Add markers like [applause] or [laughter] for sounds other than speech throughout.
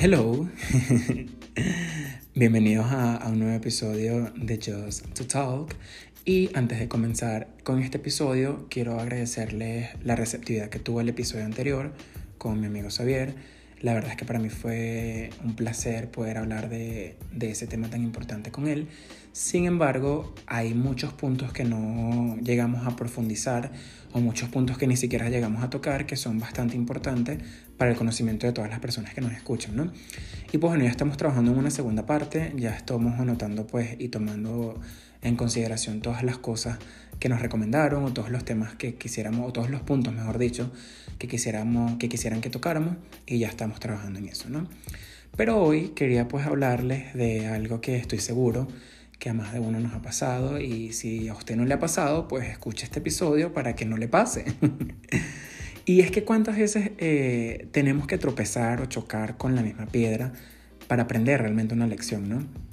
Hello, [laughs] bienvenidos a, un nuevo episodio de Just to Talk. Y antes de comenzar con este episodio, quiero agradecerles la receptividad que tuvo el episodio anterior con mi amigo Xavier. La verdad es que para mí fue un placer poder hablar de, de ese tema tan importante con él. Sin embargo, hay muchos puntos que no llegamos a profundizar o muchos puntos que ni siquiera llegamos a tocar que son bastante importantes para el conocimiento de todas las personas que nos escuchan, ¿no? Y pues bueno, ya estamos trabajando en una segunda parte, ya estamos anotando pues y tomando en consideración todas las cosas que nos recomendaron o todos los temas que quisiéramos o todos los puntos, mejor dicho, que quisiéramos que quisieran que tocáramos y ya estamos trabajando en eso, ¿no? Pero hoy quería pues hablarles de algo que estoy seguro que a más de uno nos ha pasado y si a usted no le ha pasado, pues escuche este episodio para que no le pase. [laughs] y es que cuántas veces eh, tenemos que tropezar o chocar con la misma piedra para aprender realmente una lección, ¿no?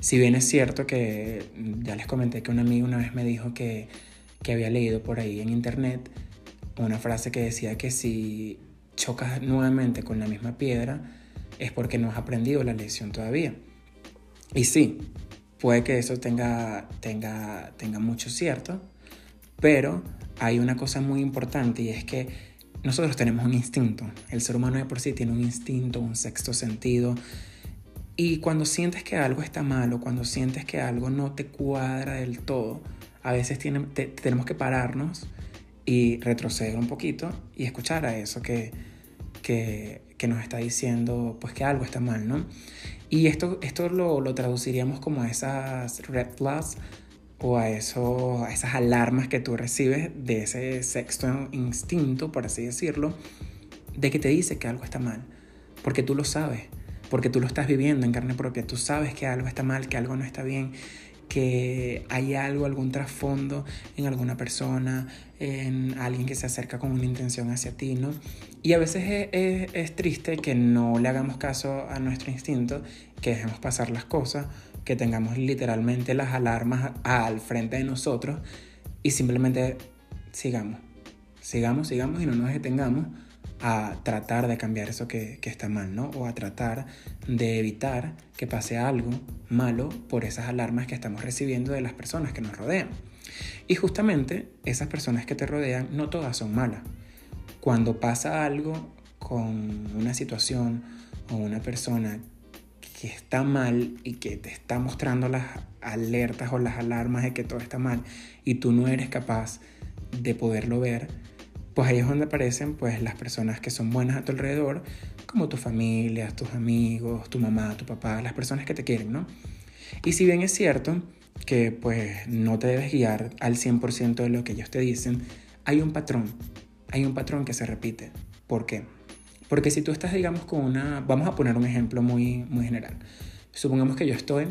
Si bien es cierto que ya les comenté que un amigo una vez me dijo que, que había leído por ahí en internet una frase que decía que si chocas nuevamente con la misma piedra es porque no has aprendido la lección todavía. Y sí, puede que eso tenga, tenga, tenga mucho cierto, pero hay una cosa muy importante y es que nosotros tenemos un instinto. El ser humano de por sí tiene un instinto, un sexto sentido. Y cuando sientes que algo está malo, cuando sientes que algo no te cuadra del todo, a veces tenemos que pararnos y retroceder un poquito y escuchar a eso que, que, que, nos está diciendo pues que algo está mal, ¿no? Y esto, esto lo, lo traduciríamos como a esas red flags o a, eso, a esas alarmas que tú recibes de ese sexto instinto, por así decirlo, de que te dice que algo está mal, porque tú lo sabes, porque tú lo estás viviendo en carne propia, tú sabes que algo está mal, que algo no está bien, que hay algo, algún trasfondo en alguna persona, en alguien que se acerca con una intención hacia ti, ¿no? Y a veces es, triste que no le hagamos caso a nuestro instinto, que dejemos pasar las cosas, que tengamos literalmente las alarmas al frente de nosotros y simplemente sigamos, sigamos, sigamos y no nos detengamos a tratar de cambiar eso que, está mal, ¿no? O a tratar de evitar que pase algo malo por esas alarmas que estamos recibiendo de las personas que nos rodean. Y justamente esas personas que te rodean no todas son malas. Cuando pasa algo con una situación o una persona que está mal y que te está mostrando las alertas o las alarmas de que todo está mal y tú no eres capaz de poderlo ver, pues ahí es donde aparecen pues las personas que son buenas a tu alrededor, como tu familia, tus amigos, tu mamá, tu papá, las personas que te quieren, ¿no? Y si bien es cierto que pues no te debes guiar al 100% de lo que ellos te dicen, hay un patrón, hay un patrón que se repite. ¿Por qué? Porque si tú estás, digamos, con una... Vamos a poner un ejemplo muy, muy general. Supongamos que yo estoy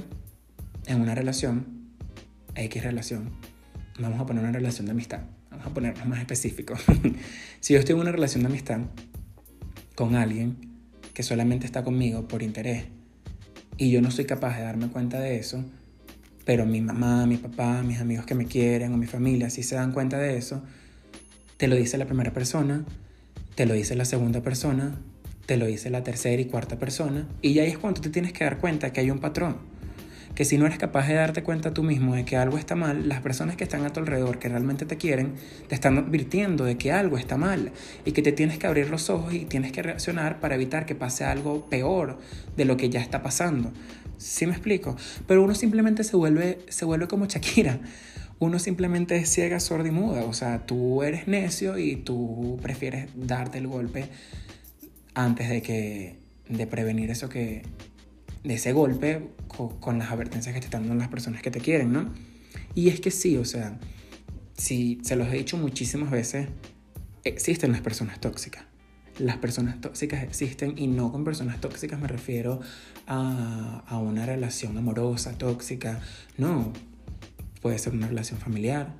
en una relación, X relación, vamos a poner una relación de amistad a ponernos más específico. [laughs] si yo estoy en una relación de amistad con alguien que solamente está conmigo por interés y yo no soy capaz de darme cuenta de eso, pero mi mamá, mi papá, mis amigos que me quieren o mi familia sí se dan cuenta de eso, te lo dice la primera persona, te lo dice la segunda persona, te lo dice la tercera y cuarta persona, y ya es cuando te tienes que dar cuenta que hay un patrón que si no eres capaz de darte cuenta tú mismo de que algo está mal, las personas que están a tu alrededor, que realmente te quieren, te están advirtiendo de que algo está mal y que te tienes que abrir los ojos y tienes que reaccionar para evitar que pase algo peor de lo que ya está pasando. ¿Sí me explico? Pero uno simplemente se vuelve, se vuelve como Shakira. Uno simplemente es ciega, sorda y muda. O sea, tú eres necio y tú prefieres darte el golpe antes de que de prevenir eso que, de ese golpe con, las advertencias que te están dando las personas que te quieren, ¿no? Y es que sí, o sea, si se los he dicho muchísimas veces, existen las personas tóxicas. Las personas tóxicas existen y no con personas tóxicas me refiero a, a una relación amorosa, tóxica. No, puede ser una relación familiar,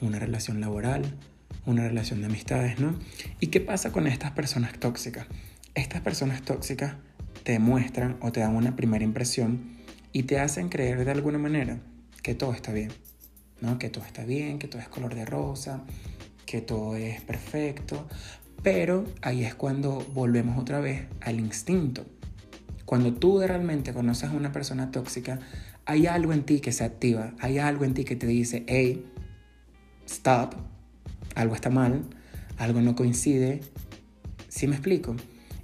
una relación laboral, una relación de amistades, ¿no? ¿Y qué pasa con estas personas tóxicas? Estas personas tóxicas te muestran o te dan una primera impresión y te hacen creer de alguna manera que todo está bien, ¿no? Que todo está bien, que todo es color de rosa, que todo es perfecto, pero ahí es cuando volvemos otra vez al instinto. Cuando tú realmente conoces a una persona tóxica, hay algo en ti que se activa, hay algo en ti que te dice, hey, stop, algo está mal, algo no coincide. ¿Sí me explico?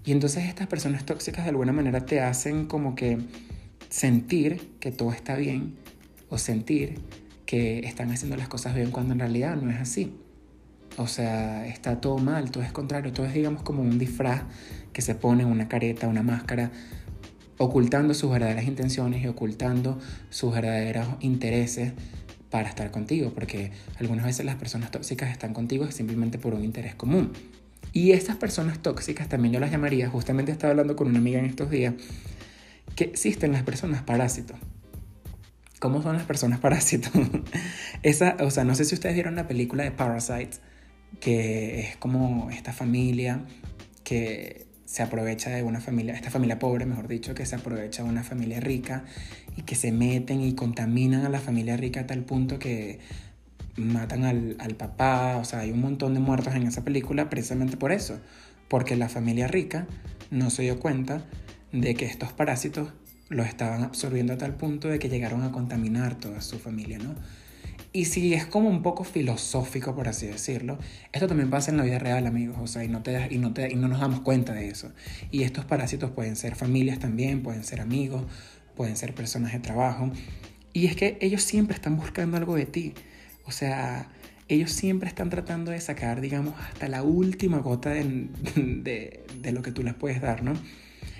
Y entonces estas personas tóxicas de alguna manera te hacen como que sentir que todo está bien o sentir que están haciendo las cosas bien cuando en realidad no es así. O sea, está todo mal, todo es contrario, todo es digamos como un disfraz que se pone una careta, una máscara, ocultando sus verdaderas intenciones y ocultando sus verdaderos intereses para estar contigo, porque algunas veces las personas tóxicas están contigo simplemente por un interés común. Y estas personas tóxicas también yo las llamaría, justamente estaba hablando con una amiga en estos días, que existen las personas parásitos. ¿Cómo son las personas parásitos? [laughs] Esa, o sea, no sé si ustedes vieron la película de Parasites, que es como esta familia que se aprovecha de una familia, esta familia pobre, mejor dicho, que se aprovecha de una familia rica y que se meten y contaminan a la familia rica a tal punto que matan al, al papá, o sea, hay un montón de muertos en esa película precisamente por eso, porque la familia rica no se dio cuenta de que estos parásitos los estaban absorbiendo a tal punto de que llegaron a contaminar toda su familia, ¿no? Y si es como un poco filosófico, por así decirlo, esto también pasa en la vida real, amigos, o sea, y no, te, y no, te, y no nos damos cuenta de eso. Y estos parásitos pueden ser familias también, pueden ser amigos, pueden ser personas de trabajo. Y es que ellos siempre están buscando algo de ti. O sea, ellos siempre están tratando de sacar, digamos, hasta la última gota [laughs] de, de, lo que tú les puedes dar, ¿no?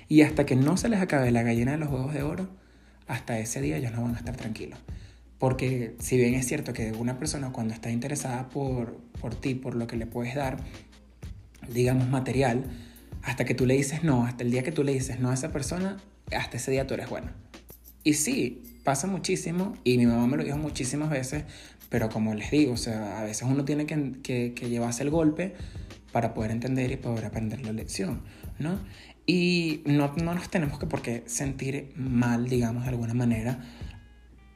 Y hasta que no se les acabe la gallina de los huevos de oro, hasta ese día ellos no van a estar tranquilos. Porque si bien es cierto que una persona cuando está interesada por, por ti, por lo que le puedes dar, digamos material, hasta que tú le dices no, hasta el día que tú le dices no a esa persona, hasta ese día tú eres bueno. Y sí, pasa muchísimo, y mi mamá me lo dijo muchísimas veces, pero como les digo, o sea, a veces uno tiene que, que, llevarse el golpe para poder entender y poder aprender la lección, ¿no? Y no, no nos tenemos que por qué sentir mal, digamos, de alguna manera,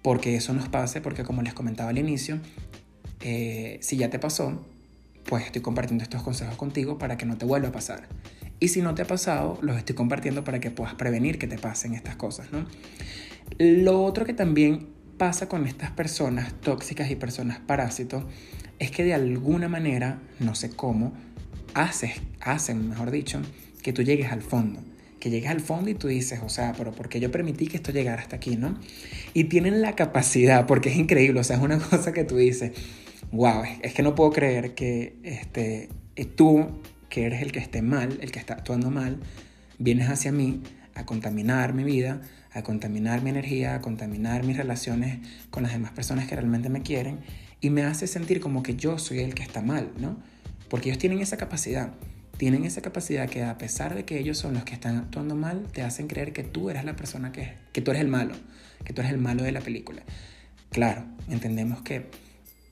porque eso nos pase, porque como les comentaba al inicio, eh, si ya te pasó, pues estoy compartiendo estos consejos contigo para que no te vuelva a pasar. Y si no te ha pasado, los estoy compartiendo para que puedas prevenir que te pasen estas cosas, ¿no? Lo otro que también pasa con estas personas tóxicas y personas parásitos es que de alguna manera, no sé cómo, haces, hacen, mejor dicho, que tú llegues al fondo que llegues al fondo y tú dices, o sea, pero ¿por qué yo permití que esto llegara hasta aquí, no? Y tienen la capacidad, porque es increíble, o sea, es una [laughs] cosa que tú dices, wow, es que no puedo creer que este, tú, que eres el que esté mal, el que está actuando mal, vienes hacia mí a contaminar mi vida, a contaminar mi energía, a contaminar mis relaciones con las demás personas que realmente me quieren y me hace sentir como que yo soy el que está mal, ¿no? Porque ellos tienen esa capacidad tienen esa capacidad que a pesar de que ellos son los que están actuando mal, te hacen creer que tú eres la persona que, que tú eres el malo, que tú eres el malo de la película. Claro, entendemos que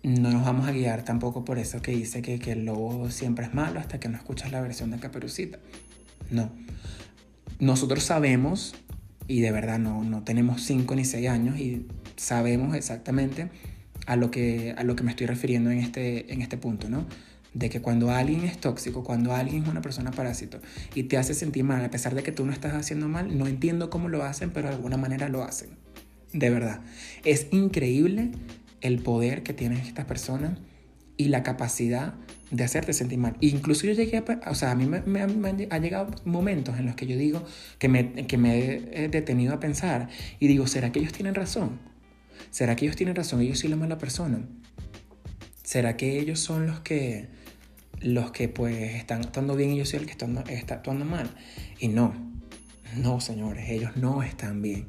no nos vamos a guiar tampoco por eso que dice que, que el lobo siempre es malo hasta que no escuchas la versión de Caperucita. No. Nosotros sabemos, y de verdad no, no tenemos 5 ni 6 años, y sabemos exactamente a lo que, a lo que me estoy refiriendo en este, en este punto, ¿no? de que cuando alguien es tóxico, cuando alguien es una persona parásito y te hace sentir mal, a pesar de que tú no estás haciendo mal, no entiendo cómo lo hacen, pero de alguna manera lo hacen. De verdad. Es increíble el poder que tienen estas personas y la capacidad de hacerte sentir mal. Incluso yo llegué a, o sea, a mí me, me, me, ha llegado momentos en los que yo digo que me, que me he detenido a pensar y digo, ¿será que ellos tienen razón? ¿Será que ellos tienen razón? Ellos sí la mala persona. ¿Será que ellos son los que los que pues están actuando bien y yo soy el que está, está actuando mal. Y no, no señores, ellos no están bien,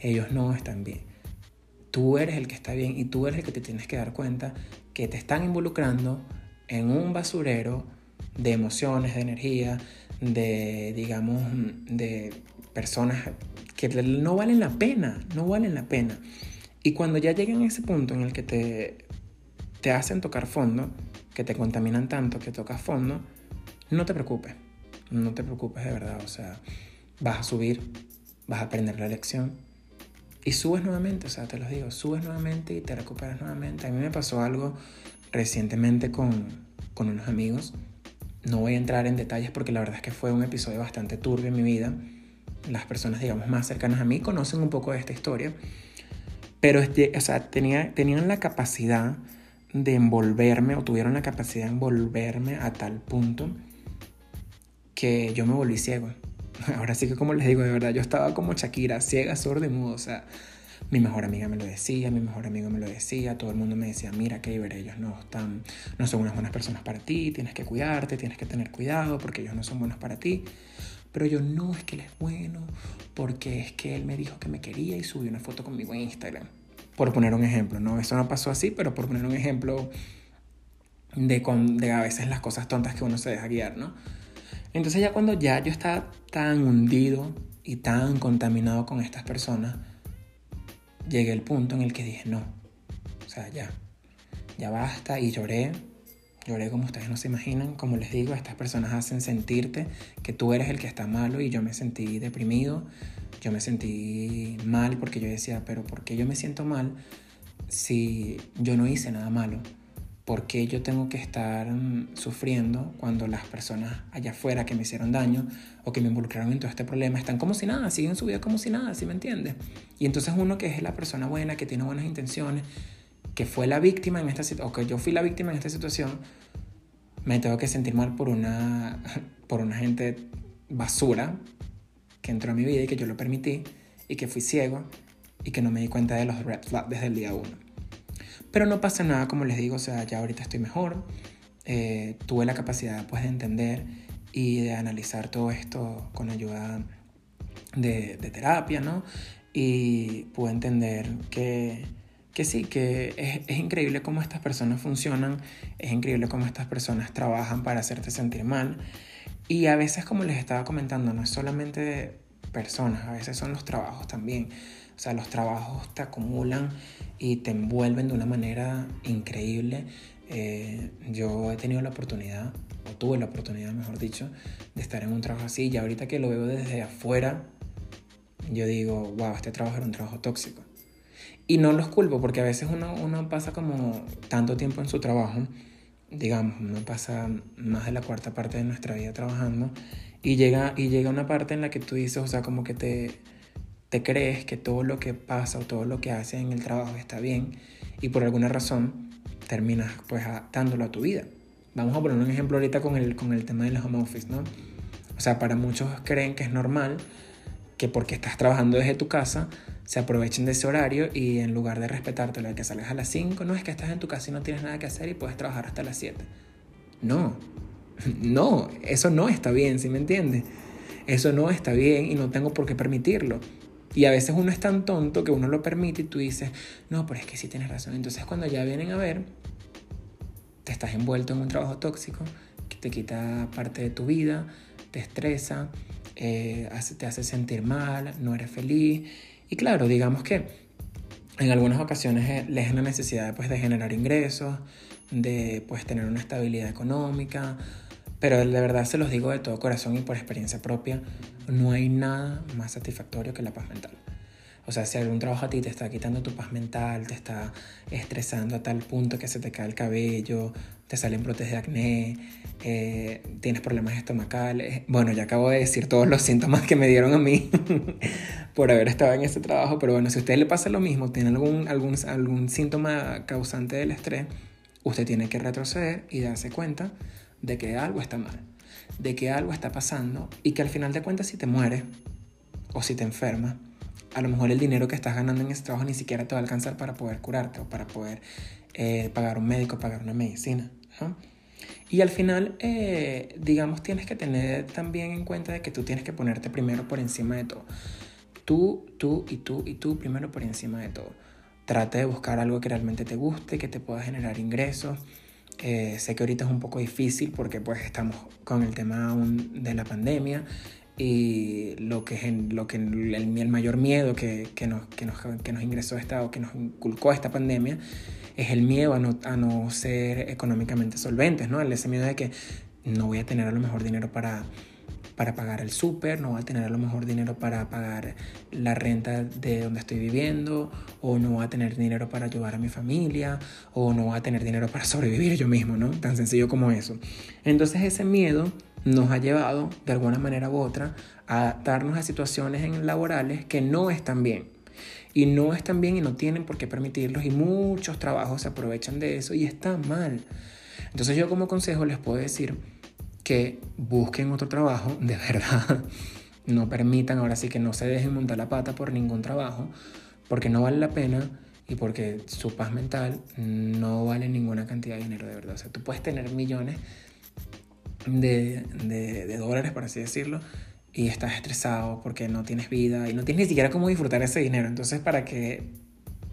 ellos no están bien. Tú eres el que está bien y tú eres el que te tienes que dar cuenta que te están involucrando en un basurero de emociones, de energía, de, digamos, de personas que no valen la pena, no valen la pena. Y cuando ya llegan a ese punto en el que te, te hacen tocar fondo, que te contaminan tanto que tocas fondo, no te preocupes, no te preocupes de verdad, o sea, vas a subir, vas a aprender la lección y subes nuevamente, o sea, te lo digo, subes nuevamente y te recuperas nuevamente. A mí me pasó algo recientemente con, con unos amigos, no voy a entrar en detalles porque la verdad es que fue un episodio bastante turbio en mi vida, las personas, digamos, más cercanas a mí conocen un poco de esta historia. Pero, este, o sea, tenía, tenían la capacidad de envolverme o tuvieron la capacidad de envolverme a tal punto que yo me volví ciego. [laughs] Ahora sí que como les digo, de verdad, yo estaba como Shakira, ciega, sorda y mudo. O sea, mi mejor amiga me lo decía, mi mejor amigo me lo decía, todo el mundo me decía, mira, Keiber, ellos no, están, no son unas buenas personas para ti, tienes que cuidarte, tienes que tener cuidado porque ellos no son buenos para ti. Pero yo no, es que él es bueno, porque es que él me dijo que me quería y subió una foto conmigo en Instagram. Por poner un ejemplo, ¿no? Eso no pasó así, pero por poner un ejemplo de, con, de a veces las cosas tontas que uno se deja guiar, ¿no? Entonces ya cuando ya yo estaba tan hundido y tan contaminado con estas personas, llegué al punto en el que dije, no, o sea, ya, ya basta y lloré, lloré como ustedes no se imaginan, como les digo, estas personas hacen sentirte que tú eres el que está malo y yo me sentí deprimido, yo me sentí mal porque yo decía, pero ¿por qué yo me siento mal si yo no hice nada malo? ¿Por qué yo tengo que estar mm, sufriendo cuando las personas allá afuera que me hicieron daño o que me involucraron en todo este problema están como si nada, siguen su vida como si nada, ¿sí me entiendes? Y entonces uno que es la persona buena, que tiene buenas intenciones, que fue la víctima en esta situación, o que yo fui la víctima en esta situación, me tengo que sentir mal por una, [laughs] por una gente basura que entró a mi vida y que yo lo permití y que fui ciego y que no me di cuenta de los red flags desde el día uno. Pero no pasa nada, como les digo, o sea, ya ahorita estoy mejor. Eh, tuve la capacidad pues de entender y de analizar todo esto con ayuda de, terapia, ¿no? Y pude entender que, que sí, que es, es, increíble cómo estas personas funcionan, es increíble cómo estas personas trabajan para hacerte sentir mal. Y a veces, como les estaba comentando, no es solamente personas, a veces son los trabajos también. O sea, los trabajos te acumulan y te envuelven de una manera increíble. Eh, yo he tenido la oportunidad, o tuve la oportunidad, mejor dicho, de estar en un trabajo así. Y ahorita que lo veo desde afuera, yo digo, wow, este trabajo era un trabajo tóxico. Y no los culpo, porque a veces uno, uno pasa como tanto tiempo en su trabajo, digamos, uno pasa más de la cuarta parte de nuestra vida trabajando, y llega, y llega una parte en la que tú dices, o sea, como que te te crees que todo lo que pasa o todo lo que haces en el trabajo está bien y por alguna razón terminas pues dándolo a tu vida. Vamos a poner un ejemplo ahorita con el, con el tema del home office, ¿no? O sea, para muchos creen que es normal que porque estás trabajando desde tu casa se aprovechen de ese horario y en lugar de respetarte lo de que salgas a las 5, no es que estás en tu casa y no tienes nada que hacer y puedes trabajar hasta las 7. No, [laughs] no, eso no está bien, ¿sí me entiendes? Eso no está bien y no tengo por qué permitirlo. Y a veces uno es tan tonto que uno lo permite y tú dices, no, pero es que sí tienes razón. Entonces cuando ya vienen a ver, te estás envuelto en un trabajo tóxico que te quita parte de tu vida, te estresa, eh, te hace sentir mal, no eres feliz. Y claro, digamos que en algunas ocasiones eh, les es la necesidad pues, de generar ingresos, de pues, tener una estabilidad económica, pero de verdad se los digo de todo corazón y por experiencia propia, no hay nada más satisfactorio que la paz mental. O sea, si algún trabajo a ti te está quitando tu paz mental, te está estresando a tal punto que se te cae el cabello, te salen brotes de acné, eh, tienes problemas estomacales. Bueno, ya acabo de decir todos los síntomas que me dieron a mí [laughs] por haber estado en ese trabajo, pero bueno, si a usted le pasa lo mismo, tiene algún, algún, algún síntoma causante del estrés, usted tiene que retroceder y darse cuenta de que algo está mal, de que algo está pasando y que al final de cuentas si te mueres o si te enfermas, a lo mejor el dinero que estás ganando en ese trabajo ni siquiera te va a alcanzar para poder curarte o para poder eh, pagar un médico, pagar una medicina. Y al final, eh, digamos, tienes que tener también en cuenta de que tú tienes que ponerte primero por encima de todo. Tú, tú y tú y tú primero por encima de todo. Trata de buscar algo que realmente te guste, que te pueda generar ingresos, eh, sé que ahorita es un poco difícil porque pues estamos con el tema de la pandemia y lo que, lo que el, el mayor miedo que, que, nos, que, nos, que nos ingresó esta o que nos inculcó esta pandemia es el miedo a no, a no ser económicamente solventes, ¿no? Ese miedo de que no voy a tener a lo mejor dinero para para pagar el súper, no va a tener a lo mejor dinero para pagar la renta de donde estoy viviendo, o no va a tener dinero para ayudar a mi familia, o no va a tener dinero para sobrevivir yo mismo, ¿no? Tan sencillo como eso. Entonces ese miedo nos ha llevado de alguna manera u otra a darnos a situaciones en laborales que no están bien. Y no están bien y no tienen por qué permitirlos y muchos trabajos se aprovechan de eso y está mal. Entonces yo como consejo les puedo decir que busquen otro trabajo, de verdad. [laughs] No permitan, ahora sí que no se dejen montar la pata por ningún trabajo, porque no vale la pena y porque su paz mental no vale ninguna cantidad de dinero, de verdad. O sea, tú puedes tener millones de, de, dólares, por así decirlo, y estás estresado porque no tienes vida y no tienes ni siquiera cómo disfrutar ese dinero. Entonces, ¿para qué,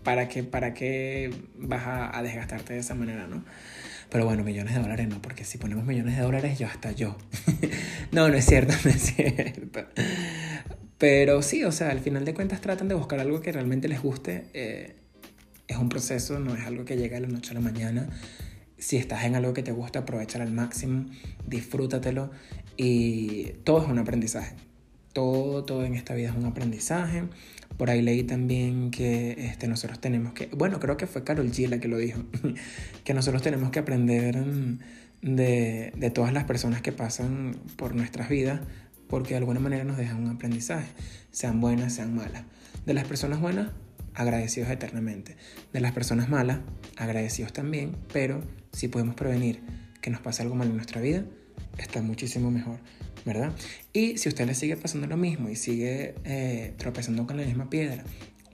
para qué, para qué vas a, a desgastarte de esa manera, no? Pero bueno, millones de dólares no, porque si ponemos millones de dólares, yo hasta yo. [laughs] no, no es cierto, [laughs] no es cierto. Pero sí, o sea, al final de cuentas tratan de buscar algo que realmente les guste. Eh, es un proceso, no es algo que llega de la noche a la mañana si estás en algo que te gusta, aprovechar al máximo, disfrútatelo y todo es un aprendizaje. Todo, todo en esta vida es un aprendizaje. Por ahí leí también que este, nosotros tenemos que, bueno, creo que fue Carol G la que lo dijo, [laughs] que nosotros tenemos que aprender mm, de, de todas las personas que pasan por nuestras vidas porque de alguna manera nos dejan un aprendizaje, sean buenas, sean malas. De las personas buenas, agradecidos eternamente. De las personas malas, agradecidos también, pero si podemos prevenir que nos pase algo mal en nuestra vida, está muchísimo mejor, ¿verdad? Y si usted le sigue pasando lo mismo y sigue eh, tropezando con la misma piedra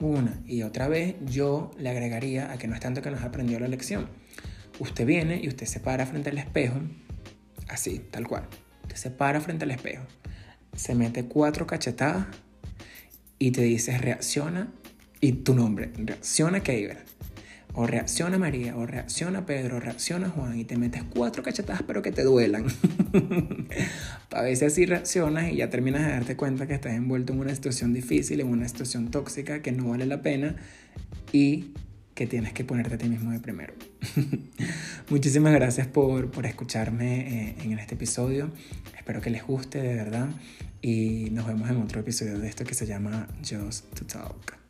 una y otra vez, yo le agregaría a que no es tanto que nos aprendió la lección. Usted viene y usted se para frente al espejo, así, tal cual. Usted se para frente al espejo, se mete cuatro cachetadas y te dice reacciona y tu nombre, reacciona Keiber o reacciona María, o reacciona Pedro, o reacciona Juan, y te metes cuatro cachetadas pero que te duelan. [laughs] a veces así reaccionas y ya terminas de darte cuenta que estás envuelto en una situación difícil, en una situación tóxica que no vale la pena y que tienes que ponerte a ti mismo de primero. [laughs] Muchísimas gracias por, por escucharme eh, en este episodio. Espero que les guste de verdad y nos vemos en otro episodio de esto que se llama Just to Talk.